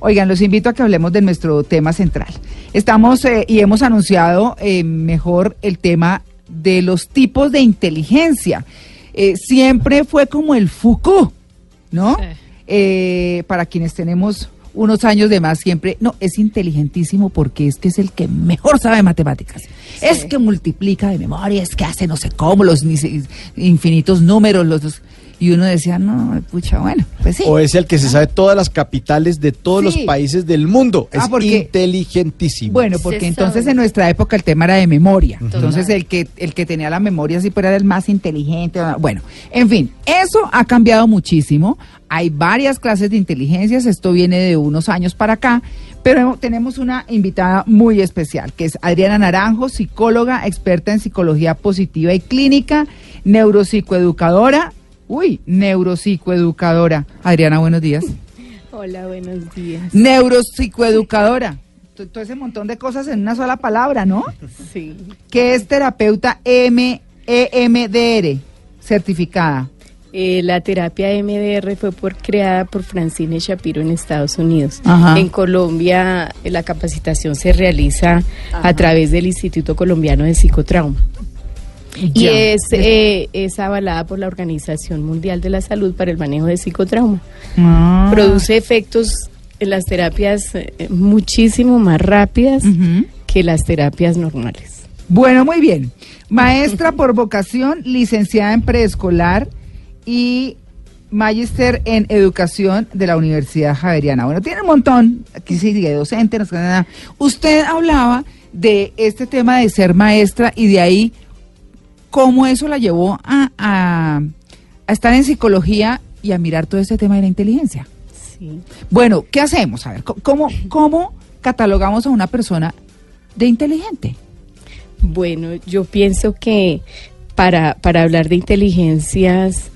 Oigan, los invito a que hablemos de nuestro tema central. Estamos eh, y hemos anunciado eh, mejor el tema de los tipos de inteligencia. Eh, siempre fue como el Foucault, ¿no? Eh, para quienes tenemos unos años de más siempre, no, es inteligentísimo porque es que es el que mejor sabe matemáticas. Es que multiplica de memoria, es que hace no sé cómo los ni- infinitos números, los dos. Y uno decía, no, pucha, bueno, pues sí. O es el que se sabe todas las capitales de todos Sí. los países del mundo. Ah, es porque- inteligentísimo. Bueno, porque Se entonces sabe. en nuestra época el tema era de memoria. Entonces el que el que tenía la memoria sí era el más inteligente. Bueno, en fin, eso ha cambiado muchísimo. Hay varias clases de inteligencias. Esto viene de unos años para acá. Pero tenemos una invitada muy especial, que es Adriana Naranjo, psicóloga, experta en psicología positiva y clínica, neuropsicoeducadora. Uy, neuropsicoeducadora. Adriana, buenos días. Hola, buenos días. Neuropsicoeducadora. Todo ese montón de cosas en una sola palabra, ¿no? Sí. Que es terapeuta M EMDR, certificada. Eh, la terapia MDR fue por, creada por Francine Shapiro en Estados Unidos. Ajá. En Colombia eh, la capacitación se realiza a través del Instituto Colombiano de Psicotrauma. Y Ya. es, eh, es avalada por la Organización Mundial de la Salud para el manejo de psicotrauma. Ah. Produce efectos en las terapias eh, muchísimo más rápidas que las terapias normales. Bueno, muy bien. Maestra por vocación, licenciada en preescolar y magíster en educación de la Universidad Javeriana. Bueno, tiene un montón, aquí sí sigue docente, no sé nada. Usted hablaba de este tema de ser maestra y de ahí cómo eso la llevó a, a- a estar en psicología y a mirar todo este tema de la inteligencia. Sí. Bueno, ¿qué hacemos? A ver, ¿cómo, cómo catalogamos a una persona de inteligente? Bueno, yo pienso que para, para hablar de inteligencias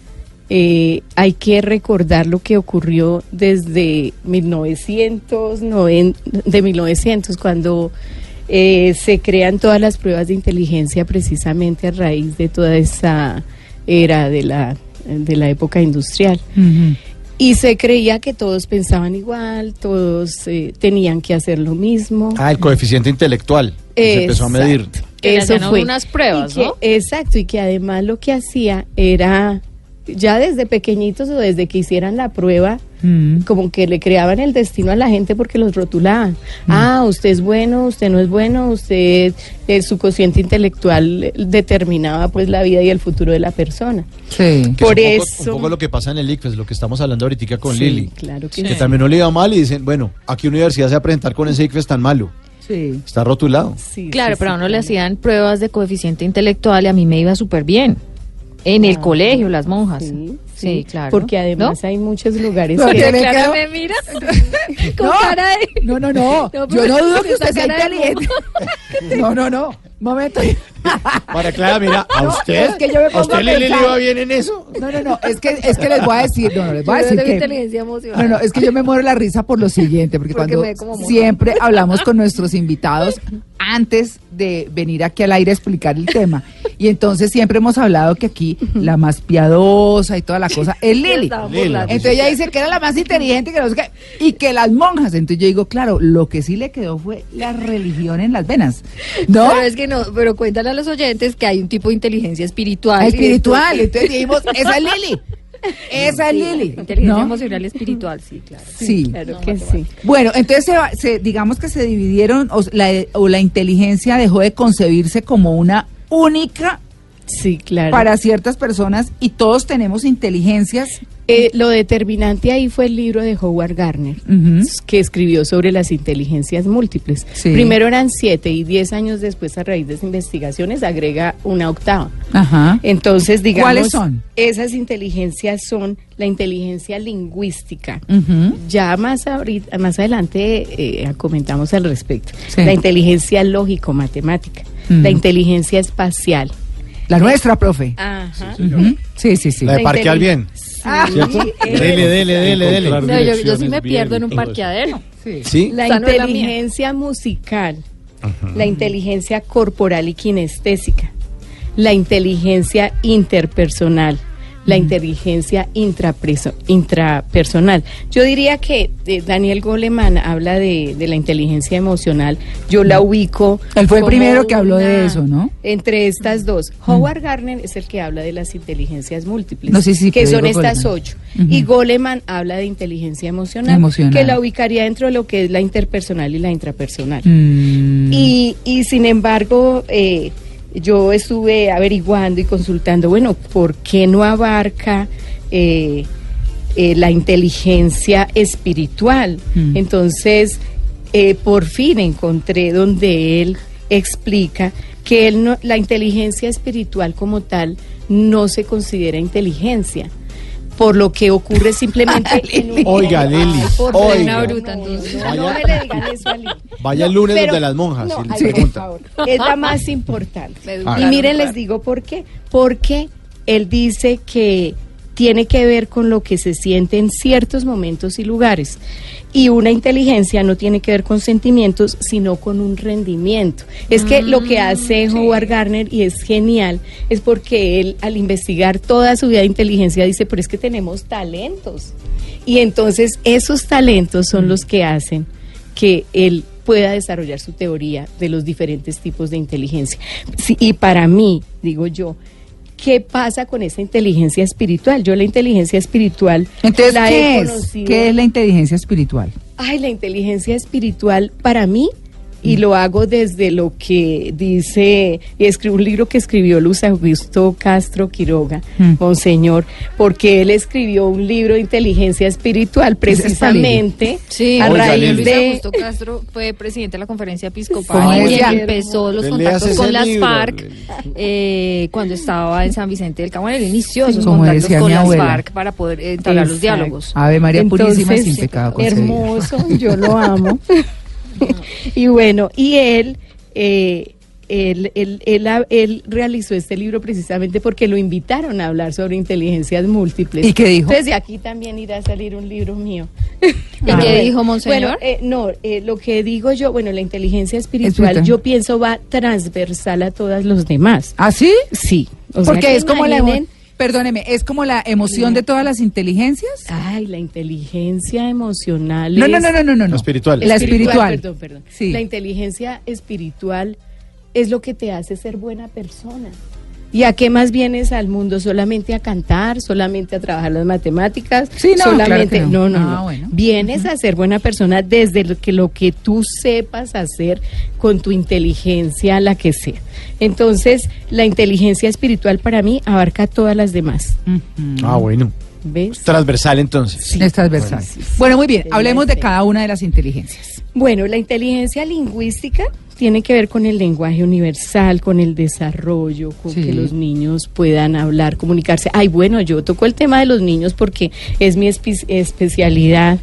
eh, hay que recordar lo que ocurrió desde 1990, de 1900, cuando eh, se crean todas las pruebas de inteligencia precisamente a raíz de toda esa era de la, de la época industrial. Y se creía que todos pensaban igual, todos eh, tenían que hacer lo mismo. Ah, el coeficiente intelectual. que Se empezó a Exacto. medir. Que Eso fue. unas pruebas, Y que- ¿no? Exacto, y que además lo que hacía era, ya desde pequeñitos o desde que hicieran la prueba, Mm. como que le creaban el destino a la gente porque los rotulaban. Ah, usted es bueno, usted no es bueno, usted, eh, su cociente intelectual determinaba pues la vida y el futuro de la persona. Sí. Que Por es un poco, eso- un poco lo que pasa en el ICFES, lo que estamos hablando ahorita con Sí, Lili. claro que Que también no le iba mal y dicen, bueno, ¿a qué universidad se va a presentar con ese ICFES tan malo? Sí. Está rotulado. Sí, Claro, sí, pero a sí, uno le hacían pruebas de coeficiente intelectual y a mí me iba súper bien. En el Ah, colegio, las monjas. Sí, Sí, claro. Porque además ¿No? hay muchos lugares No, que- Clara me mira con No, cara de... No, no, no. No, Yo no dudo que usted sea inteligente. No, no, no. Momento. Para Clara, mira, ¿a No, usted? es que yo me ¿A pongo usted a le pensar. iba bien en eso? No, no, no. Es que, es que les voy a decir. No, no, les voy a decir tengo que. inteligencia emocional. No, no, es que yo me muero la risa por lo siguiente, porque, Porque cuando siempre hablamos con nuestros invitados antes de venir aquí al aire a explicar el tema. Y entonces siempre hemos hablado que aquí la más piadosa y toda la cosa es Lili. Entonces ella dice que era la más inteligente que no sé qué, y que las monjas. Entonces yo digo, claro, lo que sí le quedó fue la religión en las venas. ¿No? Pero es que no, pero cuéntale a los oyentes que hay un tipo de inteligencia espiritual. Espiritual. Entonces dijimos, esa es Lili. Esa es Lili. Inteligencia ¿no? emocional y espiritual, sí, claro. Sí. Claro que sí. Bueno, entonces se va- se- digamos que se dividieron, o la, o la inteligencia dejó de concebirse como una única Sí, claro. para ciertas personas y todos tenemos inteligencias. Eh, lo determinante ahí fue el libro de Howard Gardner, Ujú. que escribió sobre las inteligencias múltiples. Sí. Primero eran siete y diez años después, a raíz de esas investigaciones, agrega una octava. Ajá. Entonces, digamos, ¿Cuáles son? esas inteligencias son la inteligencia lingüística. Ya más, ahorita, más adelante eh, comentamos al respecto. Sí. La inteligencia lógico-matemática, la inteligencia espacial. La nuestra, profe. Ajá. Sí, sí, sí. La de parquear bien. Ah, ¿Cierto? eh, Dele, dele, dele, dele. No, yo, yo sí me bien pierdo en un parqueadero. sí. ¿Sí? La no inteligencia musical, la inteligencia corporal y kinestésica, la inteligencia interpersonal, la inteligencia intrapersonal. Yo diría que eh, Daniel Goleman habla de, de la inteligencia emocional. Yo la ubico. Él fue el primero que habló de eso, ¿no? Entre estas dos. Howard Gardner es el que habla de las inteligencias múltiples, No, sí, sí, que son estas Goleman. ocho. Y Goleman habla de inteligencia emocional, Emocional. que la ubicaría dentro de lo que es la interpersonal y la intrapersonal. Mm. Y, y sin embargo, eh, yo estuve averiguando y consultando, bueno, ¿por qué no abarca eh, eh, la inteligencia espiritual? Mm. Entonces, eh, por fin encontré donde él explica que él no, la inteligencia espiritual como tal no se considera inteligencia. Por lo que ocurre simplemente en un- Oiga, Lili, por oiga. Una bruta, no, entonces. no, no me le digan eso a Lili. Vaya el lunes Pero- donde las monjas les es la más importante. Me Y miren, les digo por qué. Porque él dice que tiene que ver con lo que se siente en ciertos momentos y lugares. Y una inteligencia no tiene que ver con sentimientos, sino con un rendimiento. Es que lo que hace Howard Gardner, y es genial, es porque él, al investigar toda su vida de inteligencia, dice, pero es que tenemos talentos. Y entonces esos talentos son los que hacen que él pueda desarrollar su teoría de los diferentes tipos de inteligencia. Sí, y para mí, digo yo, ¿qué pasa con esa inteligencia espiritual? Yo la inteligencia espiritual Entonces, la he ¿qué es? conocido- ¿Qué es la inteligencia espiritual? Ay, la inteligencia espiritual para mí, y lo hago desde lo que dice, y escribo un libro que escribió Luz Augusto Castro Quiroga, Mm. Monseñor, porque él escribió un libro de inteligencia espiritual precisamente Sí, a Oiga, raíz Lili. Luis de... Augusto Castro fue presidente de la conferencia ¿Cómo episcopal y empezó los contactos con las libro, FARC eh, cuando estaba en San Vicente del. Bueno, él inició esos Como contactos decía con las abuela. FARC para poder entablar los diálogos. Ave María Purísima sin pecado. Hermoso, yo lo amo. y bueno, y él, eh, él, él, él, él realizó este libro precisamente porque lo invitaron a hablar sobre inteligencias múltiples. ¿Y qué dijo? Entonces de aquí también irá a salir un libro mío. ¿Y Ah. qué dijo Monseñor? Bueno, eh, no, eh, lo que digo yo, bueno, la inteligencia espiritual, yo pienso va transversal a todas los demás. ¿Ah, sí? Sí. o Porque que es como la perdóneme, es como la emoción de todas las inteligencias. Ay, la inteligencia emocional. No, no, es- no, no, no, no. no. La espiritual. La espiritual. Perdón, perdón. Sí. La inteligencia espiritual es lo que te hace ser buena persona. ¿Y a qué más vienes al mundo? ¿Solamente a cantar? ¿Solamente a trabajar las matemáticas? Sí, no, Solamente, claro que no. no, no, Ah, no. bueno. Vienes a ser buena persona desde lo que, lo que tú sepas hacer con tu inteligencia, la que sea. Entonces, la inteligencia espiritual para mí abarca todas las demás. Ah, bueno. ¿Ves? Transversal entonces. Es transversal. Sí, sí, sí. Bueno, muy bien. Sí, Hablemos de sí. cada una de las inteligencias. Bueno, la inteligencia lingüística tiene que ver con el lenguaje universal, con el desarrollo, con Sí. que los niños puedan hablar, comunicarse. Ay, bueno, yo toco el tema de los niños porque es mi espe- especialidad.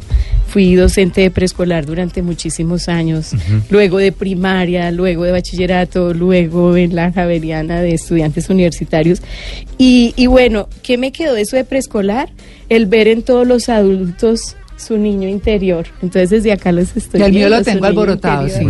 Fui docente de preescolar durante muchísimos años, luego de primaria, luego de bachillerato, luego en la Javeriana de estudiantes universitarios. Y, y bueno, ¿qué me quedó de eso de preescolar? El ver en todos los adultos su niño interior. Entonces desde acá los estoy Y el mío lo tengo alborotado, sí.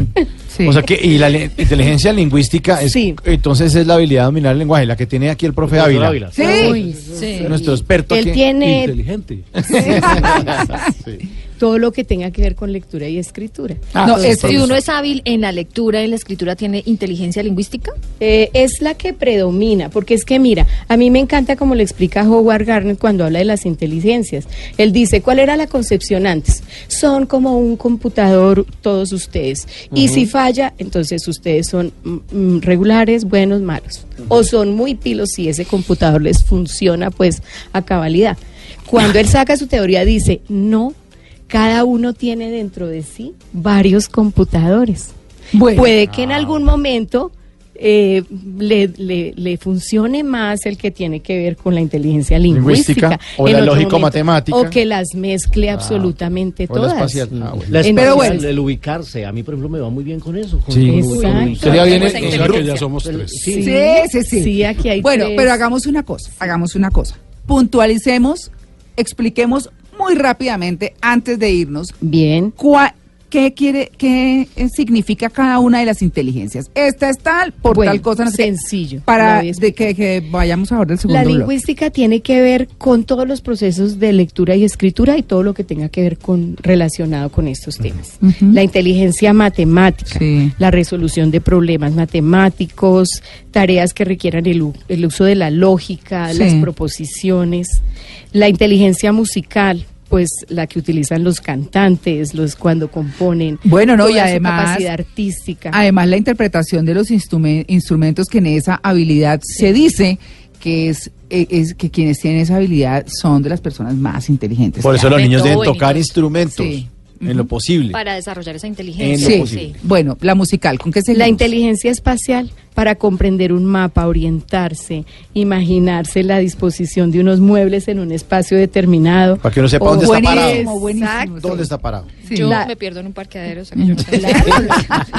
Sí. O sea que, y la inteligencia lingüística es, Sí. entonces es la habilidad de dominar el lenguaje, la que tiene aquí el profe Ávila. Sí. Sí. Nuestro experto Él aquí. tiene Inteligente. Todo lo que tenga que ver con lectura y escritura. Ah, no, es- Si uno es hábil en la lectura y en la escritura, ¿tiene inteligencia lingüística? Eh, es la que predomina, porque es que mira, a mí me encanta como le explica Howard Gardner cuando habla de las inteligencias. Él dice, ¿cuál era la concepción antes? Son como un computador todos ustedes. Y si falla, entonces ustedes son mm, mm, regulares, buenos, malos. O son muy pilos si ese computador les funciona pues a cabalidad. Cuando él saca su teoría dice, no, cada uno tiene dentro de sí varios computadores. Bueno. Puede que en algún momento eh, le, le- le funcione más el que tiene que ver con la inteligencia lingüística. Lingüística, o la lógico-matemática. O que las mezcle absolutamente O la todas. espacial. Ah, bueno. La Pero espacial, bueno. el ubicarse, a mí por ejemplo me va muy bien con eso. Con, Sí. Sería bien O en sea, que ya somos tres. Sí. Sí, sí, sí. Sí, aquí hay Bueno, tres. pero hagamos una cosa, hagamos una cosa. Puntualicemos, expliquemos muy rápidamente antes de irnos Bien. cua- qué quiere, qué significa cada una de las inteligencias. Esta es tal, por Bueno, tal cosa, no sé sencillo, lo Para de que, que vayamos ahora del segundo La lingüística tiene que ver con todos los procesos de lectura y escritura y todo lo que tenga que ver con relacionado con estos temas. La inteligencia matemática, Sí. la resolución de problemas matemáticos, tareas que requieran el, uso de la lógica, Sí. las proposiciones, la inteligencia musical, pues la que utilizan los cantantes, los cuando componen. Bueno, no, y además- capacidad artística. Además, la interpretación de los instrumen- instrumentos que en esa habilidad se dice que es, eh, es que quienes tienen esa habilidad son de las personas más inteligentes. Por eso los niños deben tocar instrumentos Sí. En lo posible. Para desarrollar esa En inteligencia. lo Sí, posible. bueno, la musical, ¿con qué se La inteligencia espacial para comprender un mapa, orientarse, imaginarse la disposición de unos muebles en un espacio determinado. Para que uno sepa O- dónde está Buenísimo, parado. buenísimo. Exacto. ¿Dónde está parado? Sí. Yo La- me pierdo en un parqueadero. o sea que yo no sé. Claro,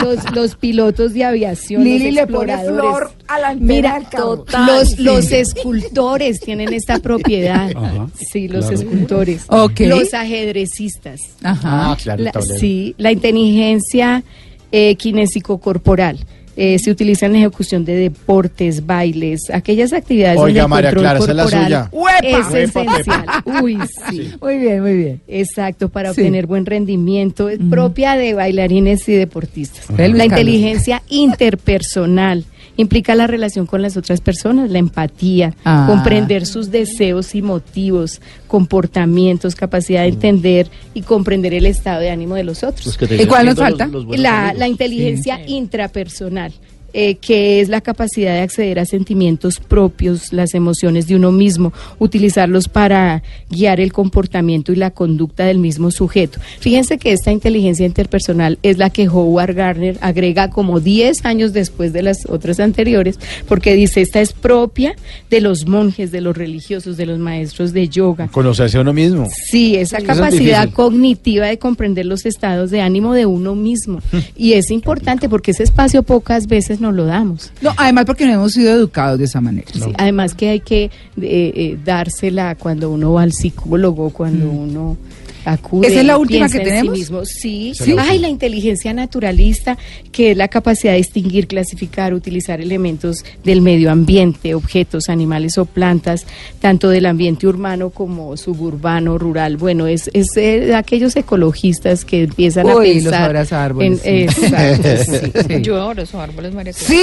los, los pilotos de aviación, Lili los le pone exploradores. flor a la Mira, del total. los, Sí. los escultores tienen esta propiedad. Ajá, sí, los claro. escultores. Los ajedrecistas. Ajá. Ah, claro, La- sí, la inteligencia eh, kinésico-corporal. eh, se utiliza en la ejecución de deportes, bailes, aquellas actividades Oiga, donde el María control Clara, esa es la corporal suya. ¡Uepa! es Uepa, esencial. Uy, sí. Muy bien, muy bien. Exacto, para Sí. obtener buen rendimiento, es propia de bailarines y deportistas. La inteligencia interpersonal implica la relación con las otras personas, la empatía, Ah. comprender sus deseos y motivos, comportamientos, capacidad de entender y comprender el estado de ánimo de los otros. ¿Y cuál nos falta? los- los buenos La, amigos. la inteligencia intrapersonal, eh, que es la capacidad de acceder a sentimientos propios, las emociones de uno mismo, utilizarlos para guiar el comportamiento y la conducta del mismo sujeto. Fíjense que esta inteligencia interpersonal es la que Howard Gardner agrega como 10 años después de las otras anteriores, porque dice, esta es propia de los monjes, de los religiosos, de los maestros de yoga. Conocerse a uno mismo. Sí, esa capacidad cognitiva de comprender los estados de ánimo de uno mismo. y es importante porque ese espacio pocas veces nos lo damos. No, además porque no hemos sido educados de esa manera. Sí, además que hay que eh, eh, dársela cuando uno va al psicólogo, cuando uno acude. ¿Esa es la última que en sí tenemos? mismo. Sí, la Ay, la inteligencia naturalista, que es la capacidad de distinguir, clasificar, utilizar elementos del medio ambiente, objetos, animales o plantas, tanto del ambiente urbano como suburbano, rural. Bueno, es, es eh, de aquellos ecologistas que empiezan a Uy, los pensar. abrazárboles, sí. en- exacto, sí. Sí. Yo ahora esos árboles, María Clara. ¿Sí?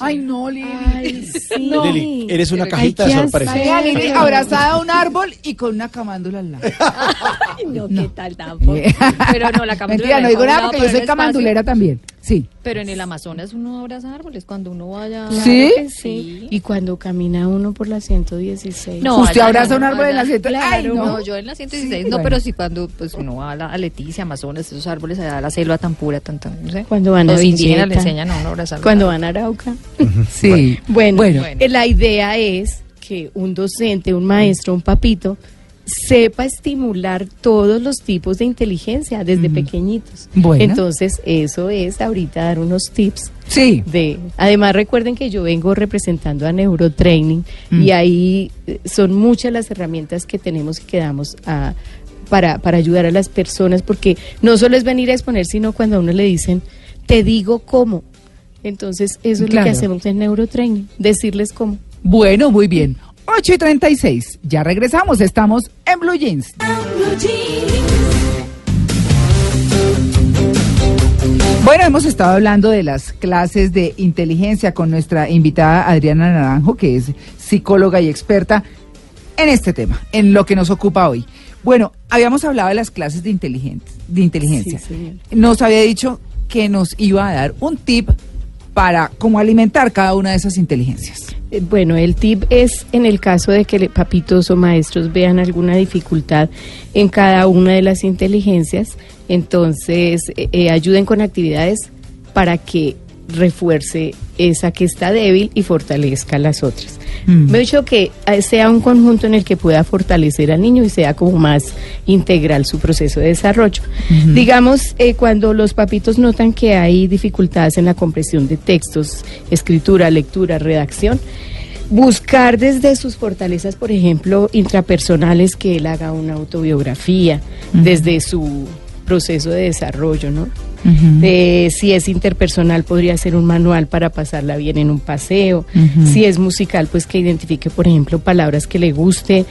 Ay, no, Lili. Ay, sí. Lili, eres una cajita de sorpresa. Vea, Lili abrazada a un árbol y con una camándula al lado. Ay, no, ¿qué tal tampoco? Pero no, la camandula Mentira, no digo nada porque pero yo soy camandulera también. Sí. Pero en el Amazonas uno abraza árboles cuando uno vaya. ¿Sí? que sí. Y cuando camina uno por la 116. No, Usted abraza no, un árbol en la allá- siete- Ay, Claro, no. no. yo en la 116 Sí, no, bueno. pero sí cuando pues uno va a, la, a Leticia, Amazonas, esos árboles allá, a la selva tan pura, tan, tan, no sé. Cuando van a Los indígenas le enseñan a uno a abrazar. Cuando van a Arauca. Sí. Bueno, Bueno. eh, la idea es que un docente, un maestro, un papito, sepa estimular todos los tipos de inteligencia desde pequeñitos. Bueno. Entonces, eso es ahorita dar unos tips Sí. de además recuerden que yo vengo representando a Neurotraining Mm. y ahí eh, son muchas las herramientas que tenemos y que damos a para, para ayudar a las personas porque no solo es venir a exponer sino cuando a uno le dicen te digo cómo entonces eso es lo que hacemos en Neurotraining decirles cómo Bueno, muy bien. 8 y 36. Ya regresamos. Estamos en Blue Jeans. Bueno, hemos estado hablando de las clases de inteligencia con nuestra invitada Adriana Naranjo, que es psicóloga y experta en este tema, en lo que nos ocupa hoy. Bueno, habíamos hablado de las clases de, de inteligencia. Sí. Nos había dicho que nos iba a dar un tip para cómo alimentar cada una de esas inteligencias. Eh, Bueno, el tip es en el caso de que papitos o maestros vean alguna dificultad en cada una de las inteligencias, entonces eh, eh, ayuden con actividades para que refuerce esa que está débil y fortalezca las otras. Mm. Me he dicho que eh, sea un conjunto en el que pueda fortalecer al niño y sea como más integral su proceso de desarrollo. Digamos, eh, cuando los papitos notan que hay dificultades en la comprensión de textos, escritura, lectura, redacción, buscar desde sus fortalezas, por ejemplo, intrapersonales, que él haga una autobiografía, desde su proceso de desarrollo, ¿no? Ujú. Eh, si es interpersonal, podría ser un manual para pasarla bien en un paseo. Ujú. Si es musical, pues que identifique, por ejemplo, palabras que le guste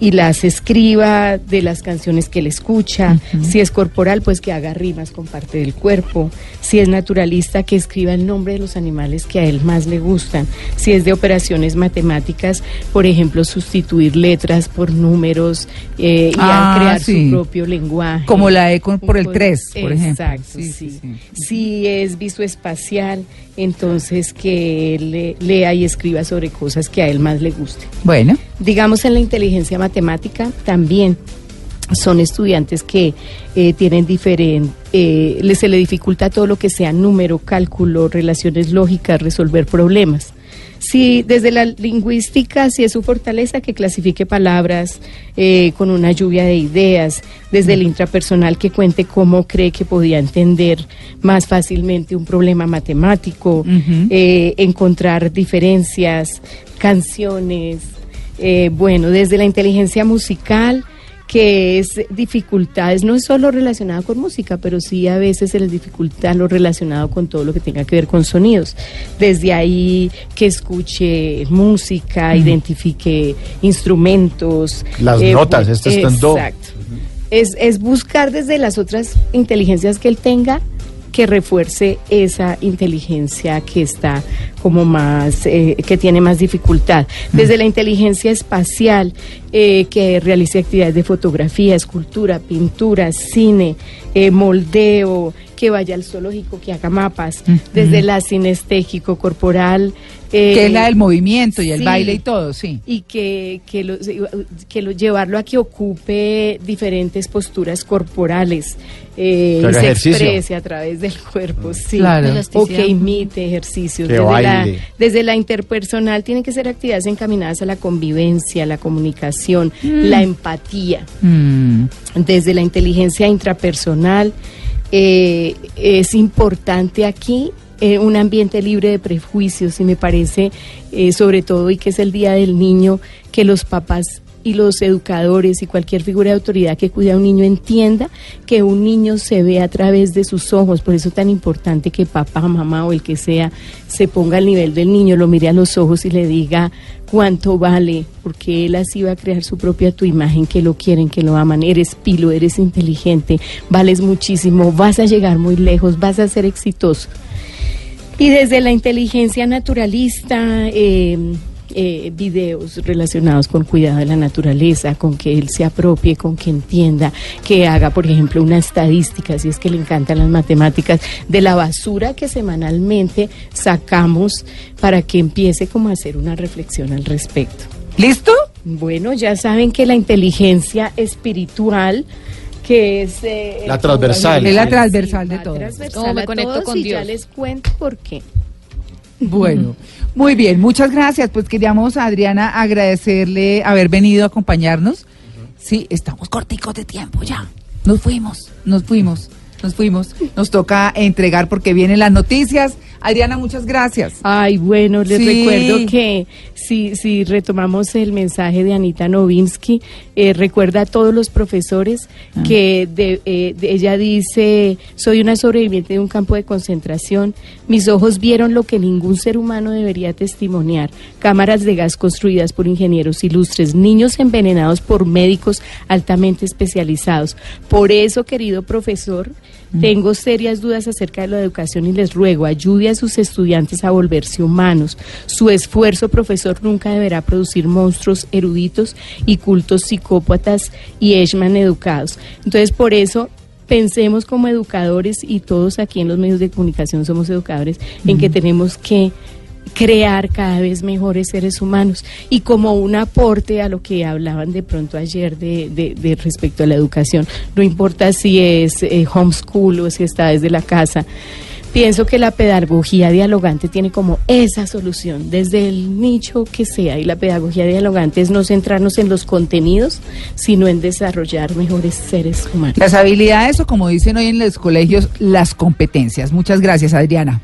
y las escriba de las canciones que le escucha. Si es corporal, pues que haga rimas con parte del cuerpo. Si es naturalista, que escriba el nombre de los animales que a él más le gustan. Si es de operaciones matemáticas, por ejemplo, sustituir letras por números eh, y Ah, crear sí. su propio lenguaje. Como la E por el Un 3, por ejemplo. Exacto, Sí, sí. Si es visoespacial, entonces que le- lea y escriba sobre cosas que a él más le guste. Bueno, Digamos en la inteligencia matemática también son estudiantes que eh, tienen diferente, eh, se le dificulta todo lo que sea número, cálculo, relaciones lógicas, resolver problemas. Si desde la lingüística, si es su fortaleza, que clasifique palabras eh, con una lluvia de ideas, desde el intrapersonal, que cuente cómo cree que podía entender más fácilmente un problema matemático, eh, encontrar diferencias, canciones, eh, bueno, desde la inteligencia musical, que es dificultades, no es solo relacionado con música, pero sí a veces se les dificulta lo relacionado con todo lo que tenga que ver con sonidos. Desde ahí que escuche música, identifique instrumentos. Las notas, este está en do. Exacto. Es, es buscar desde las otras inteligencias que él tenga que refuerce esa inteligencia que está como más, eh, que tiene más dificultad. Desde la inteligencia espacial, eh, que realice actividades de fotografía, escultura, pintura, cine, eh, moldeo, que vaya al zoológico, que haga mapas. Desde la sinestégico corporal. eh, que es la del movimiento y el sí. baile y todo, sí. y que, que, lo, que lo- llevarlo a que ocupe diferentes posturas corporales eh, Que y se ejercicio. exprese a través del cuerpo, sí. Claro. O que imite ejercicios. Que desde, la, baile. desde la interpersonal tienen que ser actividades encaminadas a la convivencia, la comunicación, la empatía Mm. desde la inteligencia intrapersonal. Eh, es importante aquí eh, un ambiente libre de prejuicios y me parece, eh, sobre todo, y que es el Día del Niño, que los papás y los educadores y cualquier figura de autoridad que cuida a un niño entienda que un niño se ve a través de sus ojos. Por eso es tan importante que papá, mamá o el que sea se ponga al nivel del niño, lo mire a los ojos y le diga cuánto vale, porque él así va a crear su propia tu imagen, que lo quieren, que lo aman. Eres pilo, eres inteligente, vales muchísimo, vas a llegar muy lejos, vas a ser exitoso. Y desde la inteligencia naturalista, eh, eh, videos relacionados con cuidado de la naturaleza, con que él se apropie, con que entienda, que haga, por ejemplo, una estadística, si es que le encantan las matemáticas, de la basura que semanalmente sacamos para que empiece como a hacer una reflexión al respecto. ¿Listo? Bueno, ya saben que la inteligencia espiritual que es eh, La transversal. Es la transversal de la todos. transversal ¿Cómo me a conecto todos con y ya Dios? les cuento por qué. Bueno, muy bien, muchas gracias. Pues queríamos, Adriana, agradecerle haber venido a acompañarnos. Sí, estamos corticos de tiempo ya. Nos fuimos, nos fuimos, nos fuimos. Nos toca entregar porque vienen las noticias. Adriana, muchas gracias. Ay, bueno, les Sí. recuerdo que si, si retomamos el mensaje de Anita Novinsky, eh, recuerda a todos los profesores Ah. que de- eh, de- ella dice, soy una sobreviviente de un campo de concentración, mis ojos vieron lo que ningún ser humano debería testimoniar, cámaras de gas construidas por ingenieros ilustres, niños envenenados por médicos altamente especializados. Por eso, querido profesor, tengo serias dudas acerca de la educación y les ruego, ayude a sus estudiantes a volverse humanos. Su esfuerzo, profesor, nunca deberá producir monstruos eruditos y cultos psicópatas y Eshman educados. Entonces, por eso pensemos como educadores y todos aquí en los medios de comunicación somos educadores en que tenemos que crear cada vez mejores seres humanos y como un aporte a lo que hablaban de pronto ayer de, de- respecto a la educación, no importa si es eh, homeschool o si está desde la casa, pienso que la pedagogía dialogante tiene como esa solución desde el nicho que sea y la pedagogía dialogante es no centrarnos en los contenidos, sino en desarrollar mejores seres humanos. Las habilidades o como dicen hoy en los colegios, las competencias. Muchas gracias, Adriana.